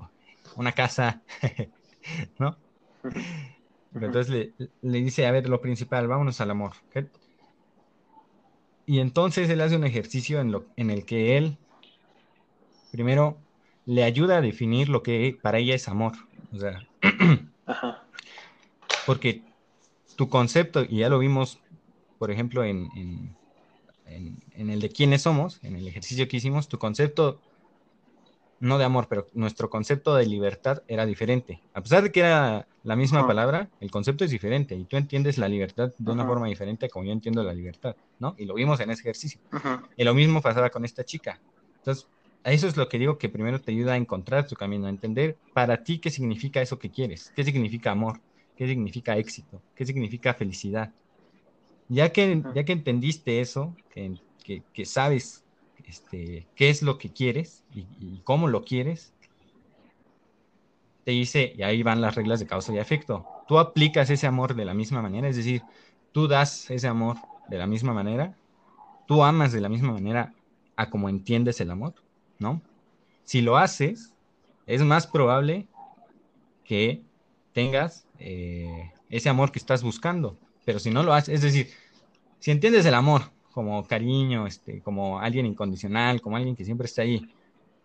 una casa, ¿no? entonces le, dice, a ver, lo principal, vámonos al amor. Y entonces él hace un ejercicio en, lo, en el que él, primero, le ayuda a definir lo que para ella es amor. O sea, porque tu concepto, y ya lo vimos, por ejemplo, en, en, en, el de quiénes somos, en el ejercicio que hicimos, tu concepto no de amor, pero nuestro concepto de libertad era diferente. A pesar de que era la misma palabra, el concepto es diferente y tú entiendes la libertad de una forma diferente como yo entiendo la libertad, ¿no? Y lo vimos en ese ejercicio. Y lo mismo pasaba con esta chica. Entonces, eso es lo que digo que primero te ayuda a encontrar tu camino, a entender para ti qué significa eso que quieres, qué significa amor, qué significa éxito, qué significa felicidad. Ya que, ya que entendiste eso, que, que, que sabes este, qué es lo que quieres y, cómo lo quieres, te dice, y ahí van las reglas de causa y efecto. Tú aplicas ese amor de la misma manera, es decir, tú das ese amor de la misma manera, tú amas de la misma manera a como entiendes el amor, ¿no? Si lo haces, es más probable que tengas eh, ese amor que estás buscando, pero si no lo haces, es decir, si entiendes el amor como cariño, este, como alguien incondicional, como alguien que siempre está ahí.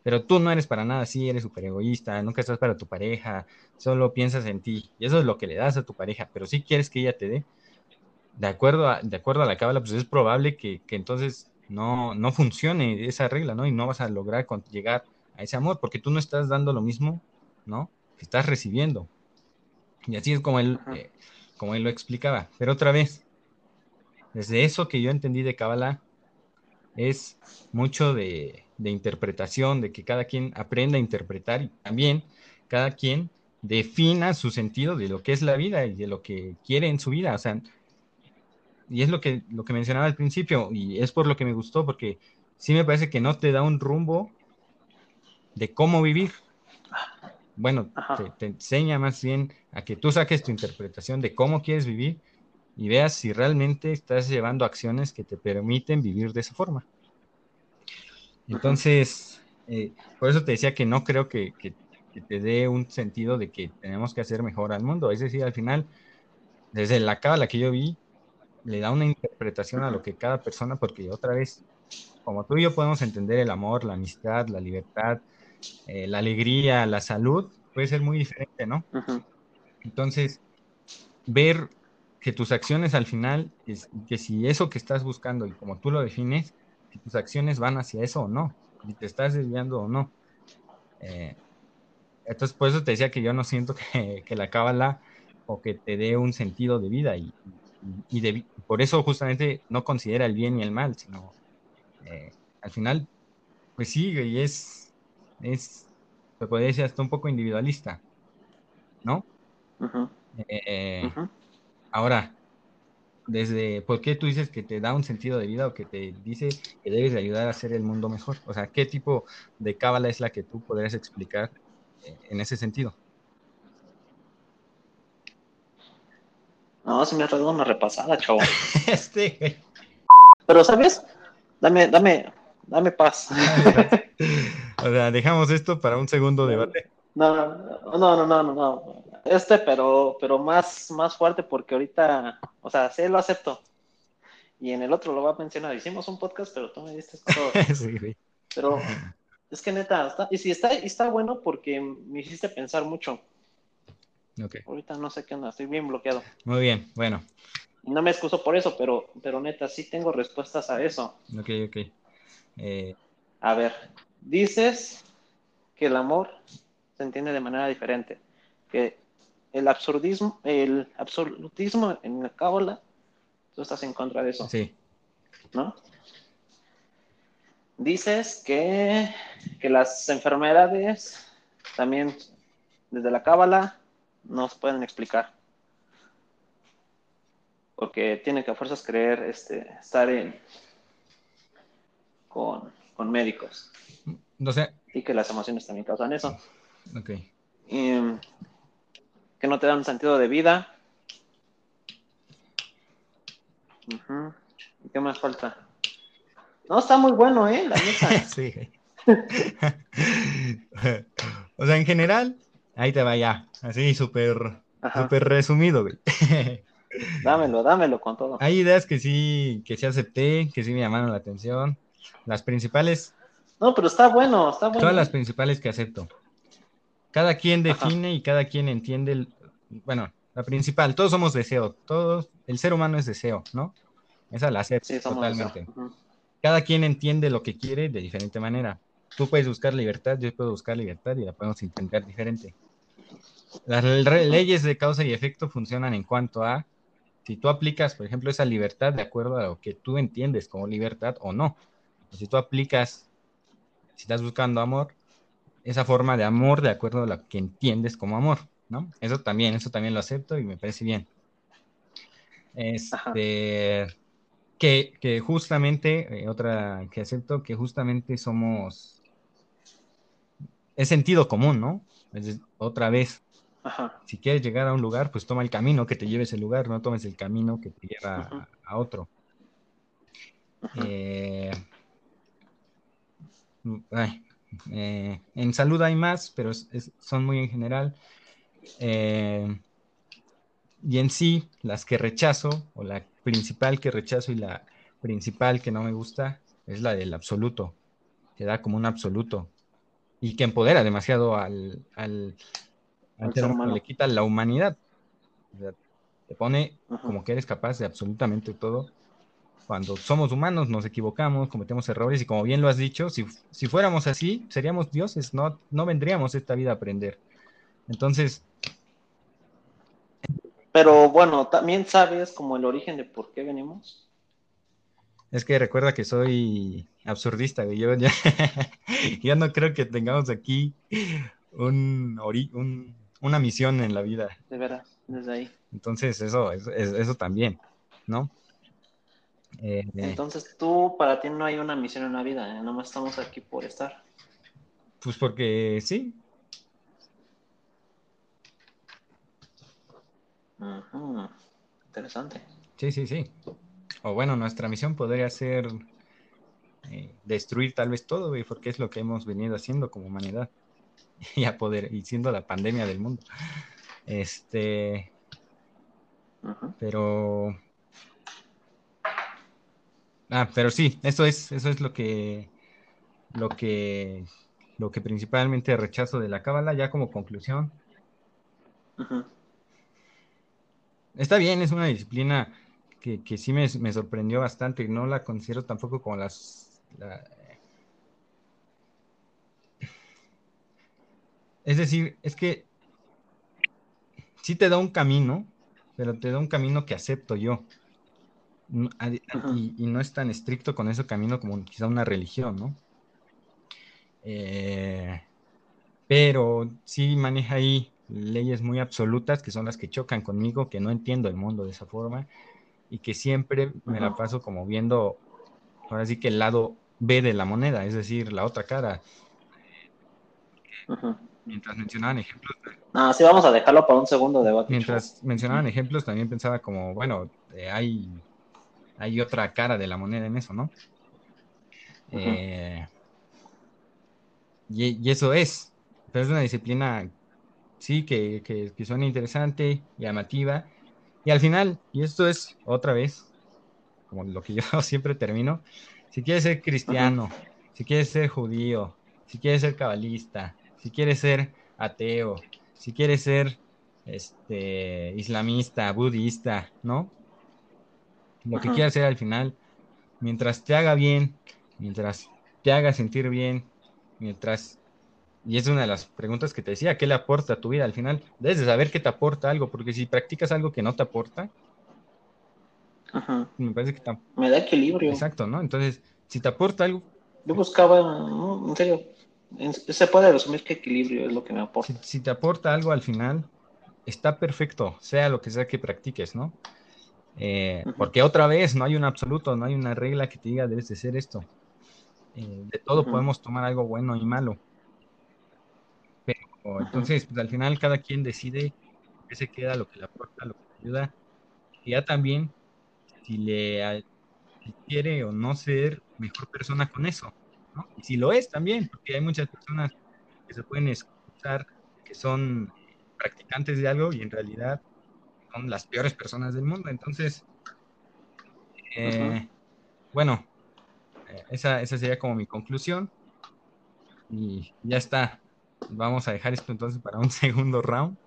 Pero tú no eres para nada así, eres súper egoísta, nunca estás para tu pareja, solo piensas en ti. Y eso es lo que le das a tu pareja, pero si quieres que ella te dé. De acuerdo a, de acuerdo a la cábala, pues es probable que, que entonces no, no funcione esa regla, ¿no? Y no vas a lograr llegar a ese amor, porque tú no estás dando lo mismo, ¿no? Que estás recibiendo. Y así es como él, eh, como él lo explicaba. Pero otra vez, desde eso que yo entendí de Kabbalah, es mucho de, interpretación, de que cada quien aprenda a interpretar y también cada quien defina su sentido de lo que es la vida y de lo que quiere en su vida. O sea, y es lo que, lo que mencionaba al principio, y es por lo que me gustó, porque sí me parece que no te da un rumbo de cómo vivir. Bueno, te, te, enseña más bien a que tú saques tu interpretación de cómo quieres vivir y veas si realmente estás llevando acciones que te permiten vivir de esa forma. Entonces, eh, por eso te decía que no creo que, te dé un sentido de que tenemos que hacer mejor al mundo. Es decir, al final, desde la cábala que yo vi, le da una interpretación a lo que cada persona, porque otra vez, como tú y yo podemos entender el amor, la amistad, la libertad, eh, la alegría, la salud, puede ser muy diferente, ¿no? Entonces, ver que tus acciones al final, es, que si eso que estás buscando y como tú lo defines, si tus acciones van hacia eso o no, si te estás desviando o no. Eh, entonces, por eso te decía que yo no siento que, que la cábala o que te dé un sentido de vida y, y, por eso justamente no considera el bien y el mal, sino eh, al final, pues sí, y es, es, se podría decir hasta un poco individualista, ¿no? eh, Ahora, desde, ¿por qué tú dices que te da un sentido de vida o que te dice que debes de ayudar a hacer el mundo mejor? O sea, ¿qué tipo de cábala es la que tú podrías explicar eh, en ese sentido? No, se me ha dado una repasada, chavo. este. Pero, ¿sabes? Dame, dame, dame paz. o sea, dejamos esto para un segundo debate. No, no, no, no, no, no. Este, pero, pero más, más fuerte porque ahorita, o sea, sí lo acepto. Y en el otro lo voy a mencionar. Hicimos un podcast, pero tú me diste todo. sí, Pero es que neta, está, y si está, está bueno porque me hiciste pensar mucho. Okay. Ahorita no sé qué onda, estoy bien bloqueado. Muy bien, bueno. No me excuso por eso, pero, pero neta, sí tengo respuestas a eso. Ok, ok. Eh... A ver, dices que el amor se entiende de manera diferente. Que el absurdismo, el absolutismo en la cábala, tú estás en contra de eso. Sí. ¿No? Dices que, que las enfermedades también desde la cábala no se pueden explicar. Porque tiene que a fuerzas creer este, estar en, con, con médicos. No sé. Y que las emociones también causan eso. Ok. Y, que no te dan sentido de vida. ¿Y qué más falta? No, está muy bueno, ¿eh? La neta. sí. o sea, en general, ahí te va ya, así súper, súper resumido, güey. dámelo, dámelo con todo. Hay ideas que sí, que sí acepté, que sí me llamaron la atención. Las principales. No, pero está bueno, está bueno. Todas las principales que acepto. Cada quien define y cada quien entiende el, bueno, la principal, todos somos deseo, todos, el ser humano es deseo, ¿no? Esa la acepto totalmente. Cada quien entiende lo que quiere de diferente manera. Tú puedes buscar libertad, yo puedo buscar libertad y la podemos intentar diferente. Las leyes de causa y efecto funcionan en cuanto a si tú aplicas, por ejemplo, esa libertad de acuerdo a lo que tú entiendes como libertad o no. Si tú aplicas, si estás buscando amor, esa forma de amor de acuerdo a lo que entiendes como amor, ¿no? Eso también, eso también lo acepto y me parece bien. Este, que, justamente, eh, otra que acepto, que justamente somos, es sentido común, ¿no? otra vez, si quieres llegar a un lugar, pues toma el camino que te lleve ese lugar, no tomes el camino que te lleva a, otro. Eh, eh, en salud hay más, pero son muy en general. Eh, y en sí, las que rechazo, o la principal que rechazo y la principal que no me gusta, es la del absoluto, que da como un absoluto y que empodera demasiado al, le quita la humanidad. te pone como que eres capaz de absolutamente todo. Cuando somos humanos nos equivocamos, cometemos errores y como bien lo has dicho, si, si fuéramos así, seríamos dioses, no, no vendríamos esta vida a aprender. Entonces... Pero bueno, también sabes como el origen de por qué venimos. Es que recuerda que soy absurdista, Yo ya, ya no creo que tengamos aquí un, un, una misión en la vida. De verdad, desde ahí. Entonces, eso, eso, eso también, ¿no? Eh, Entonces, tú, para ti no hay una misión en la vida, ¿eh? nomás estamos aquí por estar. Pues porque sí. Interesante. Sí, sí, sí. O bueno, nuestra misión podría ser eh, destruir tal vez todo, porque es lo que hemos venido haciendo como humanidad. y a poder, y siendo la pandemia del mundo. Este, pero, ah, pero sí, eso es, eso es lo que, lo que, lo que principalmente rechazo de la cábala, ya como conclusión. Está bien, es una disciplina que, que sí me, me, sorprendió bastante, no la considero tampoco como las, Es decir, es que sí te da un camino, pero te da un camino que acepto yo. Y, no es tan estricto con ese camino como quizá una religión, ¿no? Eh, pero sí maneja ahí leyes muy absolutas que son las que chocan conmigo, que no entiendo el mundo de esa forma y que siempre me la paso como viendo, ahora sí que el lado B de la moneda, es decir, la otra cara mientras mencionaban ejemplos. No, sí, vamos a dejarlo para un segundo debate. Mientras mencionaban ejemplos, también pensaba como, bueno, eh, hay, hay otra cara de la moneda en eso, ¿no? Eh, y, eso es, pero es una disciplina, sí, que, que, suena interesante, llamativa, y al final, y esto es otra vez, como lo que yo siempre termino, si quieres ser cristiano, si quieres ser judío, si quieres ser cabalista, si quieres ser ateo, si quieres ser este, islamista, budista, ¿no? Lo que quieras ser al final, mientras te haga bien, mientras te haga sentir bien, mientras... Y es una de las preguntas que te decía, ¿qué le aporta a tu vida al final? Debes de saber qué te aporta algo, porque si practicas algo que no te aporta, me parece que Me da equilibrio. Exacto, ¿no? Entonces, si te aporta algo... Yo buscaba, en serio, se puede resumir que equilibrio es lo que me aporta. Si, te aporta algo al final, está perfecto, sea lo que sea que practiques, ¿no? Eh, porque otra vez no hay un absoluto, no hay una regla que te diga debes de ser esto. Eh, de todo podemos tomar algo bueno y malo. Pero entonces, pues al final cada quien decide qué se queda, lo que le aporta, lo que le ayuda. Y ya también, si le si quiere o no ser mejor persona con eso. ¿no? Y si lo es también, porque hay muchas personas que se pueden escuchar que son practicantes de algo y en realidad son las peores personas del mundo. Entonces, eh, bueno, eh, esa, esa sería como mi conclusión. Y ya está. Vamos a dejar esto entonces para un segundo round.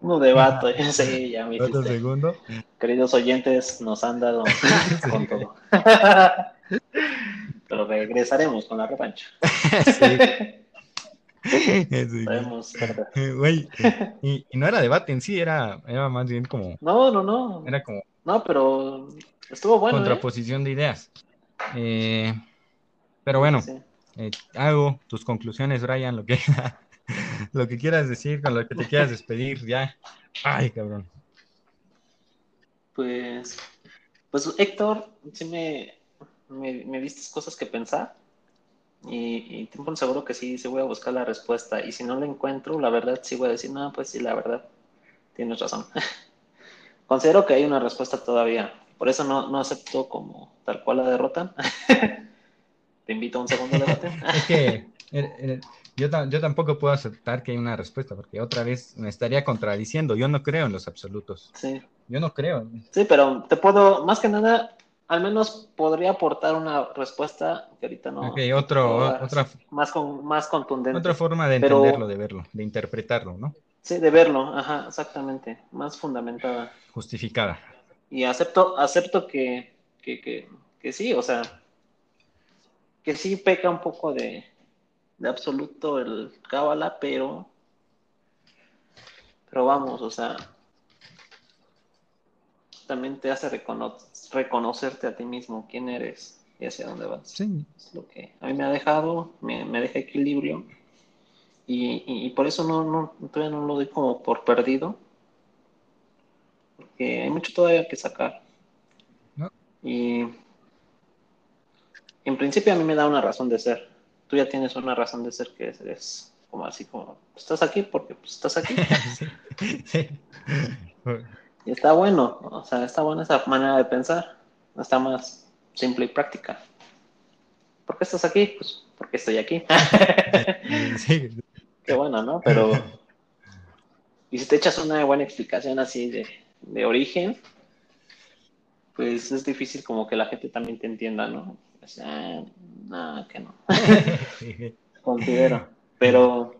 Un debate, sí, ya me Otro hiciste. segundo. Queridos oyentes, nos han dado con todo. Pero regresaremos con la revancha. Sí. Eh, Güey, y, y no era debate en sí, era, era más bien como, No, no, no. era como No, pero estuvo bueno. ¿eh? contraposición de ideas. Eh, pero bueno, Sí. eh, hago tus conclusiones, Brian, lo que, lo que quieras decir, con lo que te quieras despedir, ya. Ay, cabrón. Pues, pues Héctor, sí me, me, me cosas que pensar y, y ten por seguro que sí, sí voy a buscar la respuesta y si no la encuentro, la verdad sí voy a decir, no, pues sí, la verdad, tienes razón. Considero que hay una respuesta todavía, por eso no, no acepto como tal cual la derrota. Te invito a un segundo debate. Es que eh, eh, yo, yo tampoco puedo aceptar que hay una respuesta, porque otra vez me estaría contradiciendo. Yo no creo en los absolutos. Sí, Yo no creo. sí, pero te puedo, más que nada, al menos podría aportar una respuesta que ahorita no. Ok, otro, no dar, otra, más, con, más contundente. otra forma de Pero- entenderlo, de verlo, de interpretarlo, ¿no? Sí, de verlo, ajá, exactamente, más fundamentada. Justificada. Y acepto, acepto que, que, que, que sí, o sea, que sí peca un poco de, de absoluto el cábala, pero, pero vamos, o sea, también te hace recono- reconocerte a ti mismo quién eres y hacia dónde vas. Sí, Es lo que a mí me ha dejado, me, me deja equilibrio y, y- y por eso no, no, todavía no lo doy como por perdido, porque hay mucho todavía que sacar. ¿No? Y en principio a mí me da una razón de ser. Tú ya tienes una razón de ser que eres como así como, estás aquí porque pues, estás aquí. sí, sí. Y está bueno, o sea, está buena esa manera de pensar. Está más simple y práctica. ¿Por qué estás aquí? Pues porque estoy aquí. Sí, Qué bueno, ¿no? Pero. Y si te echas una buena explicación así de, de origen, pues es difícil como que la gente también te entienda, ¿no? O sea, no, que no. sí. Considero. Pero,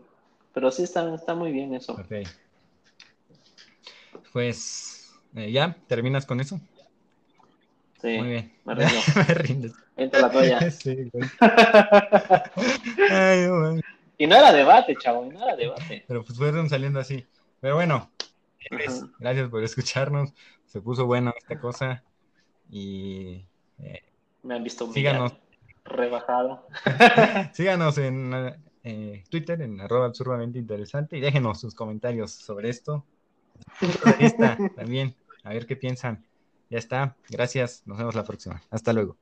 pero sí está, está muy bien eso. Ok. Pues eh, ya, ¿terminas con eso? Sí, Muy bien. me rindo. Me rindes. Entra la toalla. Sí, güey. Ay, y no era debate, chavo, y no era debate. Pero pues fueron saliendo así. Pero bueno, pues, gracias por escucharnos. Se puso buena esta cosa. Y eh, Me han visto Síganos. rebajado. síganos en eh, Twitter, en arroba absurdamente interesante, y déjenos sus comentarios sobre esto. Vista también, a ver qué piensan. Ya está, gracias, nos vemos la próxima. Hasta luego.